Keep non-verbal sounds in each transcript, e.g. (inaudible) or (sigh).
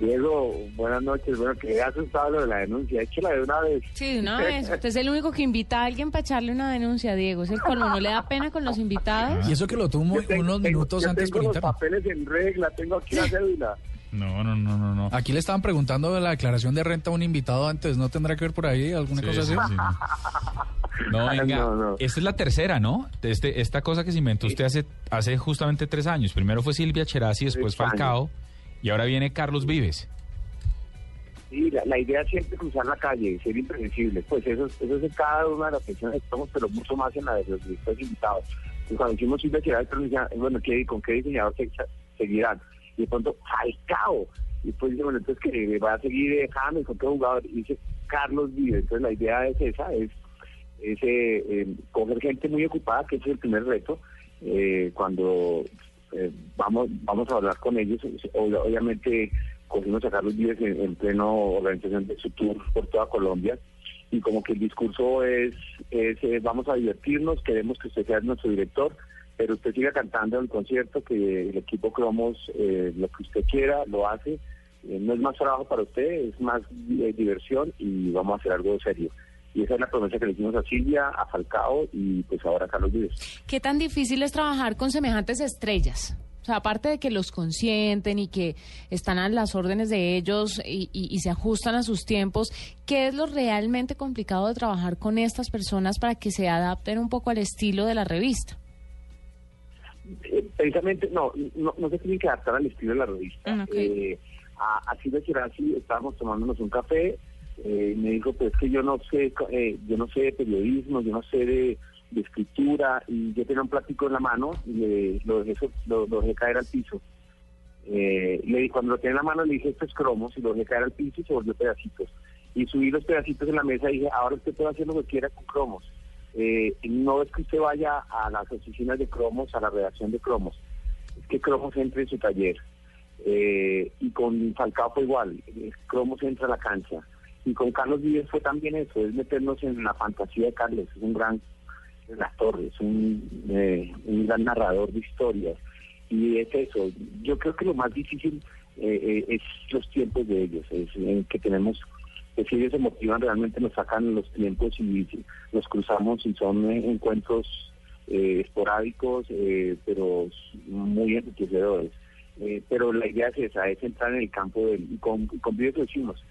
Diego, buenas noches. Bueno, que asustado lo de la denuncia. Échela de una vez. Sí, de una vez. (laughs) Usted es el único que invita a alguien para echarle una denuncia, Diego. Es el colmo. ¿No le da pena con los invitados? Y eso que lo tuvo unos tengo- minutos yo antes tengo por los interno. papeles en regla, tengo aquí la cédula. No, no, no, no, no. Aquí le estaban preguntando de la declaración de renta a un invitado antes. ¿No tendrá que ver por ahí alguna Sí, cosa así? sí, sí. (laughs) No, venga, No, no. esta es la tercera, ¿no? Este, esta cosa que se inventó usted hace, hace justamente tres años. Primero fue Silvia Cherasi, después años. Y ahora viene Carlos Vives. Sí, la, la idea siempre es cruzar la calle, ser impredecible. Pues eso, es- eso es en cada una de las pensiones que estamos, pero mucho más en la de los invitados. Y cuando hicimos Silvia decía, bueno, ¿qué, ¿con qué diseñador se- seguirán? Y de pronto, Falcao. Y después dice, bueno, entonces que va a seguir eh, James, ¿con qué jugador? Y dice, Carlos Vives. Entonces la idea es esa, es, es eh, eh, coger gente muy ocupada, que ese es el primer reto. Eh, cuando eh, vamos vamos a hablar con ellos, ob- obviamente cogimos a Carlos Vives en, en pleno organización de su tour por toda Colombia. Y como que el discurso es, es eh, vamos a divertirnos, queremos que usted sea nuestro director, pero usted siga cantando el concierto, que el equipo Cromos eh, lo que usted quiera lo hace, Eh, no es más trabajo para usted, es más eh, diversión y vamos a hacer algo serio. Y esa es la promesa que le hicimos a Silvia, a Falcao y pues ahora a Carlos Vives. ¿Qué tan difícil es trabajar con semejantes estrellas? O sea, aparte de que los consienten y que están a las órdenes de ellos y, y- y se ajustan a sus tiempos, ¿qué es lo realmente complicado de trabajar con estas personas para que se adapten un poco al estilo de la revista? Eh, precisamente, no, no, no se tienen que adaptar al estilo de la revista. Mm, ok. Eh, a, a Silvia Cherasi estábamos tomándonos un café, eh, me dijo, pues que yo no sé, eh, yo no sé de periodismo, yo no sé de, escritura, y yo tenía un plático en la mano y le, lo, dejé, lo, dejé caer al piso. Eh, le, cuando lo tenía en la mano le dije, esto es cromos, y lo dejé caer al piso y se volvió pedacitos. Y subí los pedacitos en la mesa y dije, ahora usted puede hacer lo que quiera con cromos. Eh, no es que usted vaya a las oficinas de cromos, a la redacción de cromos, es que cromos entre en su taller. Eh, y con Falcao fue igual, eh, cromos entra a la cancha. Y con Carlos Vives fue también eso, es meternos en la fantasía de Carlos, es un gran relator, es un, eh, un gran narrador de historias. Y es eso, yo creo que lo más difícil eh, eh, es los tiempos de ellos, es que tenemos, que si ellos se motivan realmente nos sacan los tiempos y los cruzamos y son eh, encuentros eh, esporádicos, eh, pero muy enriquecedores. Pero la idea es esa, es entrar en el campo del, y con, con lo hicimos.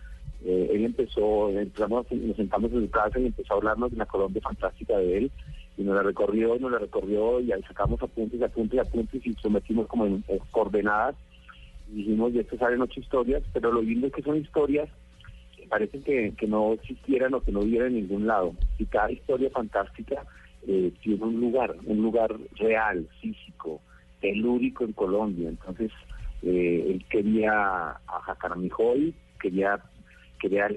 Eh, él empezó, entramos, nos sentamos en su casa y empezó a hablarnos de la Colombia fantástica de él y nos la recorrió y nos la recorrió y ahí sacamos apuntes, apuntes, apuntes y sometimos como en, en coordenadas y dijimos de esto salen ocho historias, pero lo lindo es que son historias que parecen que, no existieran o que no hubiera en ningún lado y cada historia fantástica eh, tiene un lugar, un lugar real, físico, telúrico en Colombia, entonces eh, él quería a Jacaramijoy, quería quería,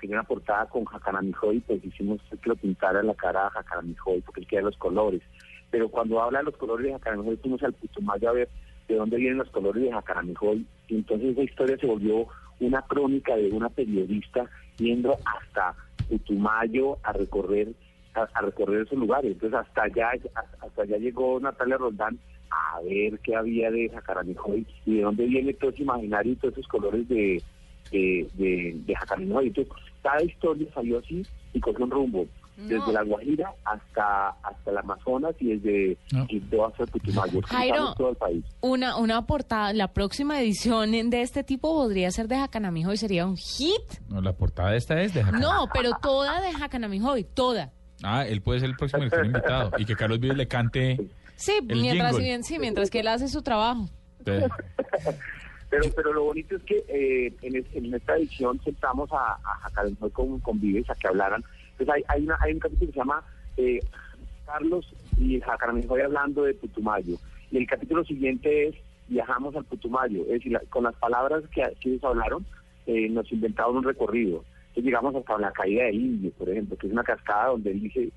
quería una portada con Jacaramijoy, pues hicimos que lo pintara la cara a Jacaramijoy, porque él quería los colores. Pero cuando habla de los colores de Jacaramijoy, fuimos al Putumayo a ver de dónde vienen los colores de Jacaramijoy. Y entonces esa historia se volvió una crónica de una periodista yendo hasta Putumayo a recorrer a, a recorrer esos lugares. Entonces hasta allá hasta, allá llegó Natalia Roldán a ver qué había de Jacaramijoy y de dónde viene todo ese imaginario y todos esos colores de, de, de, de Jacaramijoy. Entonces, cada historia salió así y cogió un rumbo. Desde la Guajira hasta hasta el Amazonas y desde No. Quito hasta Putumayo. Jairo. Todo el país. Una, una portada, la próxima edición de este tipo podría ser de Jacanamijoy, sería un hit. No, la portada de esta es de Jacan- No, pero toda de Jacanamijoy, toda. Ah, él puede ser el próximo director invitado. Y que Carlos Vives le cante. Sí, El mientras, jingle. sí, mientras que él hace su trabajo. eh, Pero, pero lo bonito es que eh, en, en esta edición sentamos a, a Jacaramijoy con, con Vives a que hablaran. Entonces hay, hay, una, hay un capítulo que se llama eh, Carlos y Jacaramijoy hablando de Putumayo. Y el capítulo siguiente es Viajamos al Putumayo, es decir, la- con las palabras que, que ellos hablaron, eh, nos inventaron un recorrido. Entonces llegamos hasta la caída de Indio, por ejemplo, que es una cascada donde él dice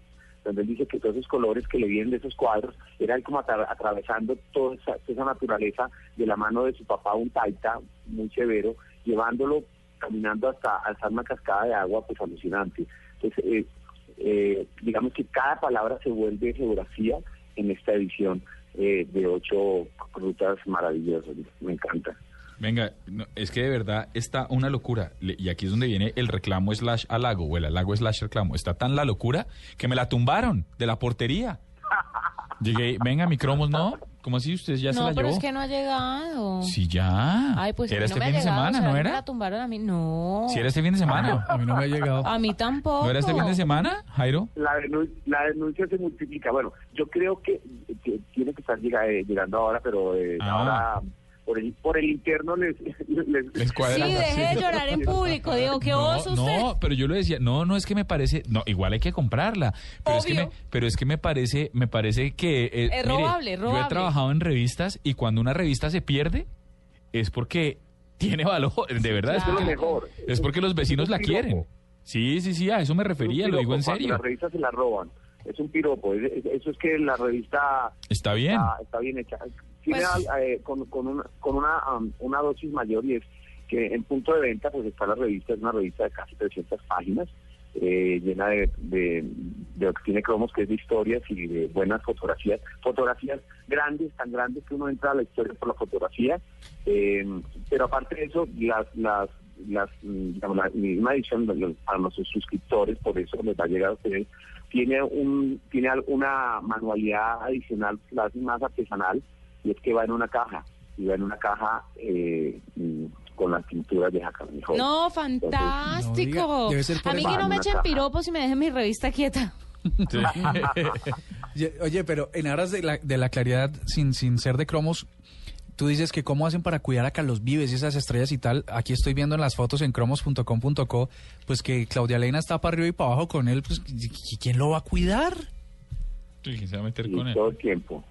donde él dice que todos esos colores que le vienen de esos cuadros eran como atra- atravesando toda esa, naturaleza de la mano de su papá, un taita muy severo, llevándolo caminando hasta alzar una cascada de agua pues alucinante. Entonces, eh, eh, digamos que cada palabra se vuelve geografía en esta edición eh, de ocho rutas maravillosas. Me encanta. Venga, no, es que de verdad está una locura. Le- Y aquí es donde viene el reclamo slash halago, o el halago slash reclamo. Está tan la locura que me la tumbaron de la portería. (laughs) Llegué, venga, mi cromos, ¿no? ¿Cómo así? ¿Usted ya se no, la pero llevó? es que no ha llegado. Sí, ya. Ay, pues ¿Era este no me fin ha de llegado, semana, ¿será no que me era? la tumbaron a mí? No. ¿Sí era este fin de semana? (laughs) A mí no me ha llegado. A mí tampoco. ¿No era este fin de semana, Jairo? La, denu- la denuncia se multiplica. Bueno, yo creo que, que tiene que estar eh, llegando ahora, pero eh, Ah. ahora por el, por el interno les... les- Les cuadra. Sí, deje de llorar en público. Digo, qué No, oso usted. no, pero yo lo decía, no, no es que me parece, no, igual hay que comprarla, pero es que me, pero es que me parece, me parece que eh, Es mire, robable, Yo he robable. trabajado en revistas y cuando una revista se pierde es porque tiene valor, de verdad, es lo mejor. es porque los vecinos Es la quieren. Sí, sí, sí, a eso me refería, lo digo en serio. Las revistas se la roban. Es un piropo. es- es- eso es que la revista Está bien. está, está bien hecha. Tiene Pues- eh, con, una, con una, um, una dosis mayor y es que en punto de venta pues está la revista, es una revista de casi 300 páginas, eh, llena de, de, de tiene cromos, que es de historias y de buenas fotografías, fotografías grandes, tan grandes que uno entra a la historia por la fotografía, eh, pero aparte de eso, las, las, las, mm, digamos, la misma edición para nuestros suscriptores, por eso les va a llegar a ustedes, tiene un tiene una manualidad adicional, más artesanal, y es que va en una caja, y va en una caja eh, mm, con las pinturas de Jacob Mijol. No, No fantástico. debe ser por a mí eso. que no me echen piropos y me dejen mi revista quieta. (laughs) Sí. (laughs) Oye, pero en aras de la, de la claridad, sin, sin ser de cromos, tú dices que cómo hacen para cuidar a Carlos Vives y esas estrellas y tal. Aquí estoy viendo en las fotos en cromos.com.co, pues que Claudia Leina está para arriba y para abajo con él, pues ¿y- y ¿quién lo va a cuidar? Sí, ¿quién se va a meter y con él? todo el tiempo.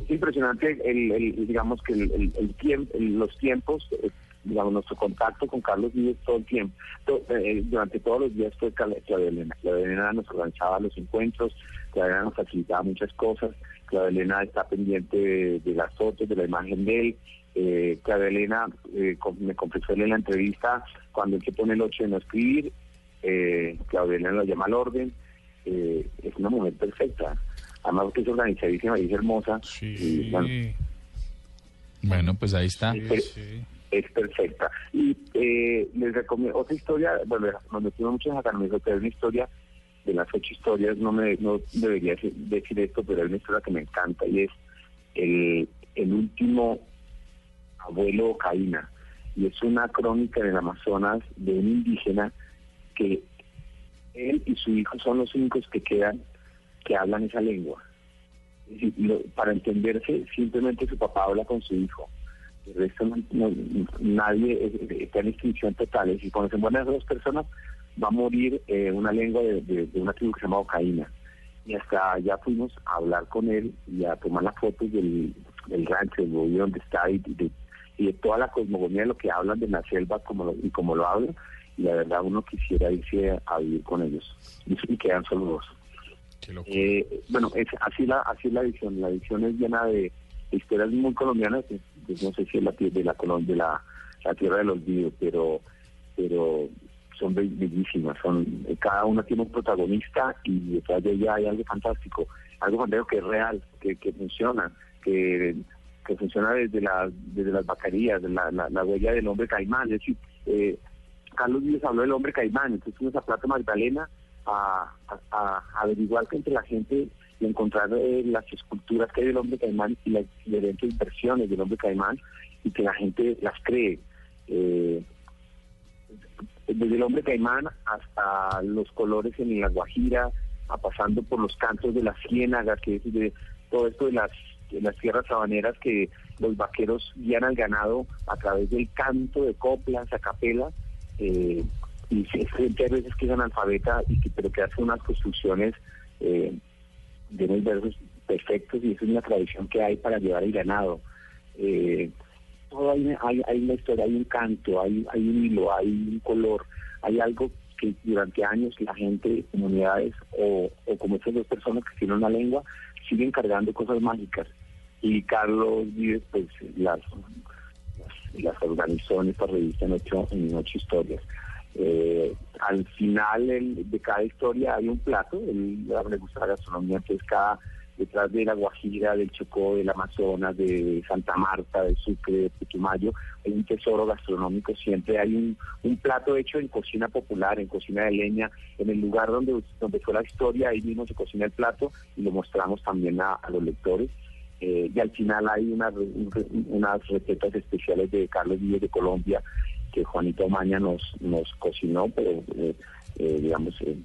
Es impresionante, el, el- digamos que el, el, el los tiempos, eh, digamos, nuestro contacto con Carlos Vives todo el tiempo. Eh, durante todos los días fue Claudia Elena. Claudia Elena nos organizaba los encuentros, Claudia Elena nos facilitaba muchas cosas, Claudia Elena está pendiente de, las fotos, de la imagen de él. Eh, Claudia Elena eh, me confesó en la entrevista cuando él se pone el 8 de no escribir, eh, Claudia Elena lo llama al orden. Eh, es una mujer perfecta. Además que es organizadísima y es hermosa. y, bueno, Bueno, pues ahí está. sí. es perfecta. Y eh, les recomiendo otra historia, bueno, nos metimos mucho en Jacarmijo, pero es una historia de las ocho historias, no me no debería decir, decir esto, pero es una historia que me encanta y es el, el último abuelo Caína. Y es una crónica en el Amazonas de un indígena que él y su hijo son los únicos que quedan que hablan esa lengua. Para entenderse, simplemente su papá habla con su hijo. El resto no, nadie está en extinción total. Es decir, cuando se mueren esas dos personas, va a morir eh, una lengua de, de- de una tribu que se llama Ocaína. Y hasta allá fuimos a hablar con él y a tomar las fotos del, del rancho, del lugar donde está y de, y de toda la cosmogonía de lo que hablan de la selva como lo- y como lo hablan. Y la verdad uno quisiera irse a vivir con ellos. Y, y quedan solo dos. Eh, bueno, es así la así es la edición. La edición es llena de, historias muy colombianas. no sé si es la de la de la, la tierra del olvido, pero pero son be- bellísimas. Son eh, cada una tiene un protagonista y detrás de ella hay algo fantástico, algo fantástico que es real, que, que funciona, que que funciona desde las desde las vacarías, de la, la, la huella del hombre caimán. Es decir, eh, Carlos Vives habló del hombre caimán, entonces fuimos a Plata Magdalena a, averiguar que entre la gente y encontrar eh, las esculturas que hay del hombre caimán y las diferentes versiones del hombre caimán y que la gente las cree. Eh, desde el hombre caimán hasta los colores en la Guajira, a pasando por los cantos de la ciénaga, que es de todo esto de las, de las tierras sabaneras que los vaqueros guían al ganado a través del canto de coplas, a capela, eh, y es gente a veces que es analfabeta, y que, pero que hace unas construcciones eh, de unos versos perfectos y esa es una tradición que hay para llevar el ganado. Eh, todo hay, hay, hay una historia, hay un canto, hay, un hilo, hay un color, hay algo que durante años la gente, comunidades o, o como estas dos personas que tienen una lengua, siguen cargando cosas mágicas. Y Carlos Vives, pues las, las, las organizó en esta revista en ocho, en ocho historias. Eh, al final el- de cada historia hay un plato, él le gusta la gastronomía, entonces cada detrás de la Guajira, del Chocó, del Amazonas, de Santa Marta, de Sucre, de Putumayo, hay un tesoro gastronómico, siempre hay un, plato hecho en cocina popular, en cocina de leña, en el lugar donde, donde fue la historia, ahí mismo se cocina el plato y lo mostramos también a, los lectores. Eh, y al final hay unas, un- unas recetas especiales de Carlos Díez de Colombia que Juanito Maña nos, nos cocinó, pero eh, eh, digamos eh,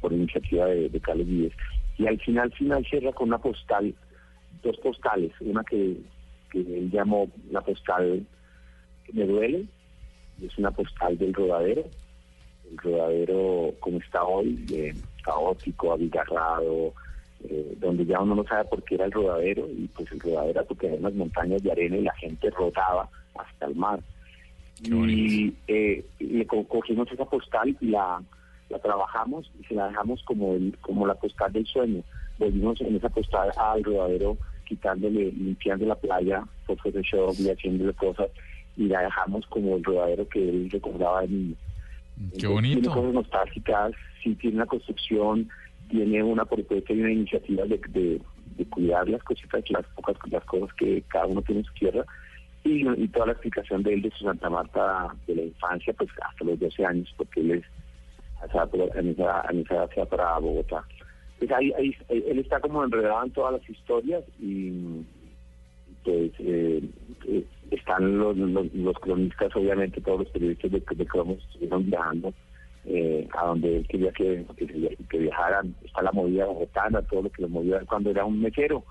por iniciativa de, de Carlos Díez. Y al final, final cierra con una postal, dos postales, una que, que él llamó la postal que me duele, es una postal del rodadero, el rodadero como está hoy, eh, caótico, abigarrado, donde ya uno no sabe por qué era el rodadero, y pues el rodadero era porque había unas montañas de arena y la gente rodaba hasta el mar. Y eh, le co- cogimos esa postal y la, la trabajamos y se la dejamos como el, como la postal del sueño. Volvimos en esa postal al rodadero quitándole, limpiando la playa por Photoshop y haciéndole cosas y la dejamos como el rodadero que él recordaba de niño. Qué Entonces, Tiene bonito. cosas nostálgicas, sí tiene una construcción, tiene una propuesta y una iniciativa de, de, de cuidar las cositas, las pocas las cosas que cada uno tiene en su tierra y, y toda la explicación de él de su Santa Marta de la infancia, pues hasta los 12 años, porque él es en esa, en esa va para Bogotá. Pues ahí, ahí, él está como enredado en todas las historias y pues eh, eh, están los, los, los cronistas, obviamente todos los periodistas de, de Cromos estuvieron viajando eh, a donde él quería que, que, que viajaran. Está la movida bogotana, todo lo que lo movía cuando era un mesero.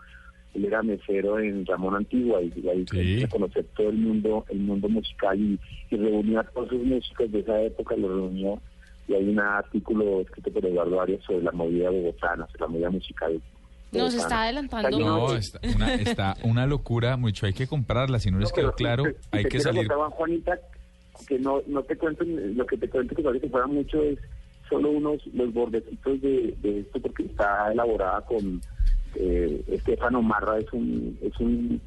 Él era mesero en Ramón Antigua y, y ahí Sí. se conocer todo el mundo, el mundo musical y, y reunió a todos sus músicos de esa época, lo reunió y hay un artículo escrito por Eduardo Arias sobre la movida bogotana, sobre la movida musical. Nos bogotana. está adelantando No, está una, está una locura, mucho hay que comprarla, si no les No, quedó pero claro, te- hay te que salir. Juan Juanita, que no, no te cuento, lo que te cuento que parece que fuera mucho es solo unos, los bordecitos de, de esto, porque está elaborada con eh, Estefano Marra, es un, es un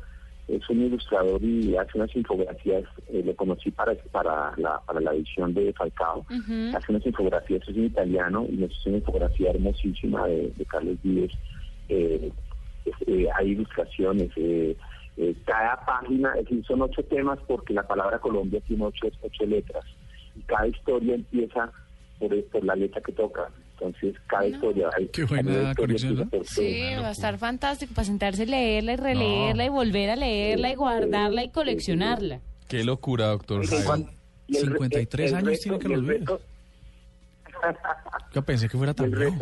es un ilustrador y hace unas infografías, eh, lo conocí para, para, la, para la edición de Falcao, hace unas infografías, es un italiano y nos hizo una infografía hermosísima de, de Carlos Díez. Eh, eh, hay ilustraciones, eh, eh, cada página, es decir, son ocho temas porque la palabra Colombia tiene ocho, ocho letras y cada historia empieza por, por la letra que toca. Entonces, cada historia. Hay, Qué buena conexión, ¿no? por Sí, va a estar fantástico para sentarse, leerla y releerla y volver a leerla y guardarla y coleccionarla. Qué locura, doctor. Y Jaime. cuan- y el re- 53 el años tiene y el Vives. reto- Yo pensé que fuera (laughs) y tan el viejo.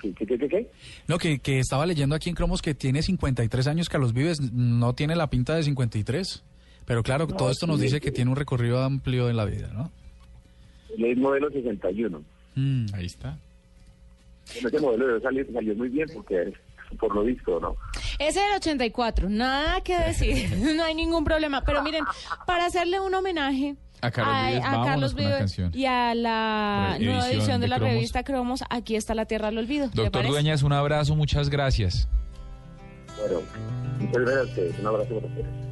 ¿Qué, qué, qué, qué? No, que, que estaba leyendo aquí en Cromos que tiene 53 años Carlos Vives, no tiene la pinta de 53. Pero claro, todo esto nos sí, dice sí. que tiene un recorrido amplio en la vida, ¿no? Él es modelo 61. Mm. Ahí está. Ese modelo debe salir, salió muy bien porque por lo visto, ¿no? Ese del 84, nada que decir, (laughs) (laughs) no hay ningún problema. Pero miren, para hacerle un homenaje A Carlos Vives, y a la Re- nueva edición de, de la Cromos. revista Cromos, aquí está La Tierra del Olvido. ¿le Doctor? Dueñas, un abrazo, muchas gracias. Bueno, muchas gracias. Un abrazo para ustedes.